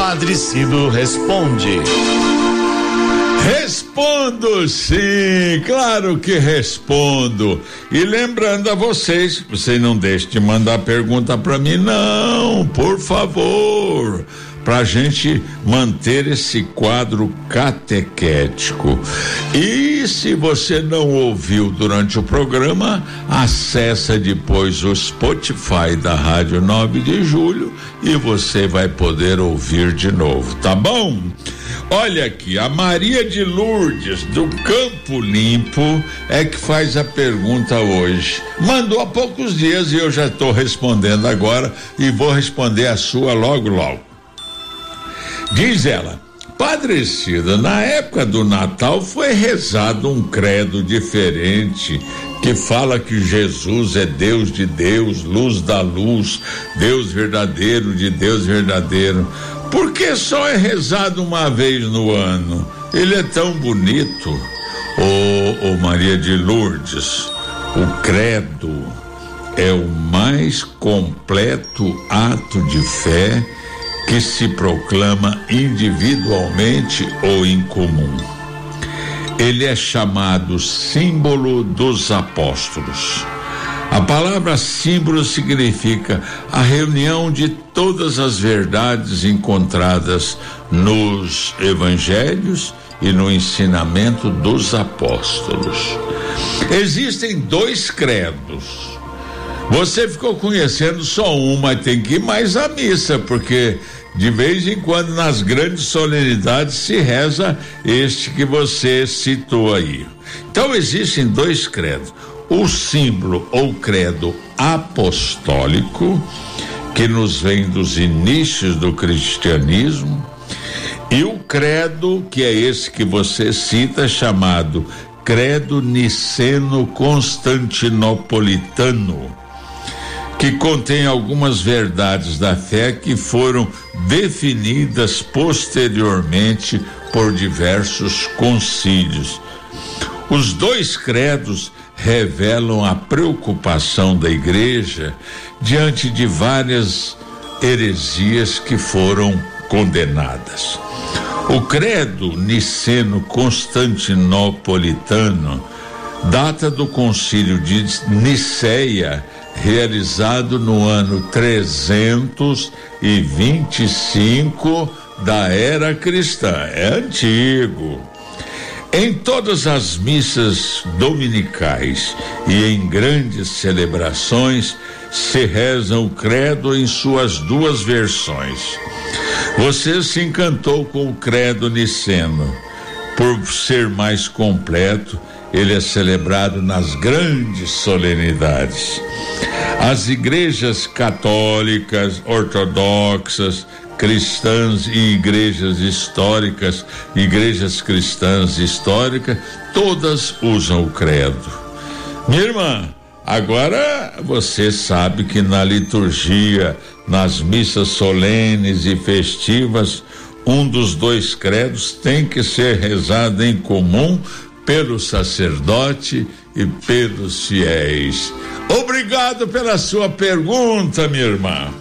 Padre Cido responde. Respondo sim, claro que respondo. E lembrando a vocês, você não deixe de mandar pergunta para mim, não, por favor para a gente manter esse quadro catequético. E se você não ouviu durante o programa, acessa depois o Spotify da Rádio 9 de Julho e você vai poder ouvir de novo, tá bom? Olha aqui, a Maria de Lourdes, do Campo Limpo, é que faz a pergunta hoje. Mandou há poucos dias e eu já estou respondendo agora e vou responder a sua logo, logo. Diz ela, Padre Cida, na época do Natal foi rezado um credo diferente que fala que Jesus é Deus de Deus, luz da luz, Deus verdadeiro de Deus verdadeiro. Por que só é rezado uma vez no ano? Ele é tão bonito. Ô oh, oh Maria de Lourdes, o credo é o mais completo ato de fé que se proclama individualmente ou em comum. Ele é chamado símbolo dos apóstolos. A palavra símbolo significa a reunião de todas as verdades encontradas nos evangelhos e no ensinamento dos apóstolos. Existem dois credos. Você ficou conhecendo só um, mas tem que ir mais à missa, porque de vez em quando, nas grandes solenidades, se reza este que você citou aí. Então, existem dois credos: o símbolo ou credo apostólico, que nos vem dos inícios do cristianismo, e o credo, que é esse que você cita, chamado Credo Niceno Constantinopolitano que contém algumas verdades da fé que foram definidas posteriormente por diversos concílios. Os dois credos revelam a preocupação da igreja diante de várias heresias que foram condenadas. O credo niceno constantinopolitano data do concílio de Niceia realizado no ano 325 da era cristã. É antigo. Em todas as missas dominicais e em grandes celebrações se reza o credo em suas duas versões. Você se encantou com o credo niceno por ser mais completo ele é celebrado nas grandes solenidades. As igrejas católicas, ortodoxas, cristãs e igrejas históricas, igrejas cristãs históricas, todas usam o credo. Minha irmã, agora você sabe que na liturgia, nas missas solenes e festivas, um dos dois credos tem que ser rezado em comum pelo sacerdote e pelos fiéis. Obrigado pela sua pergunta, minha irmã.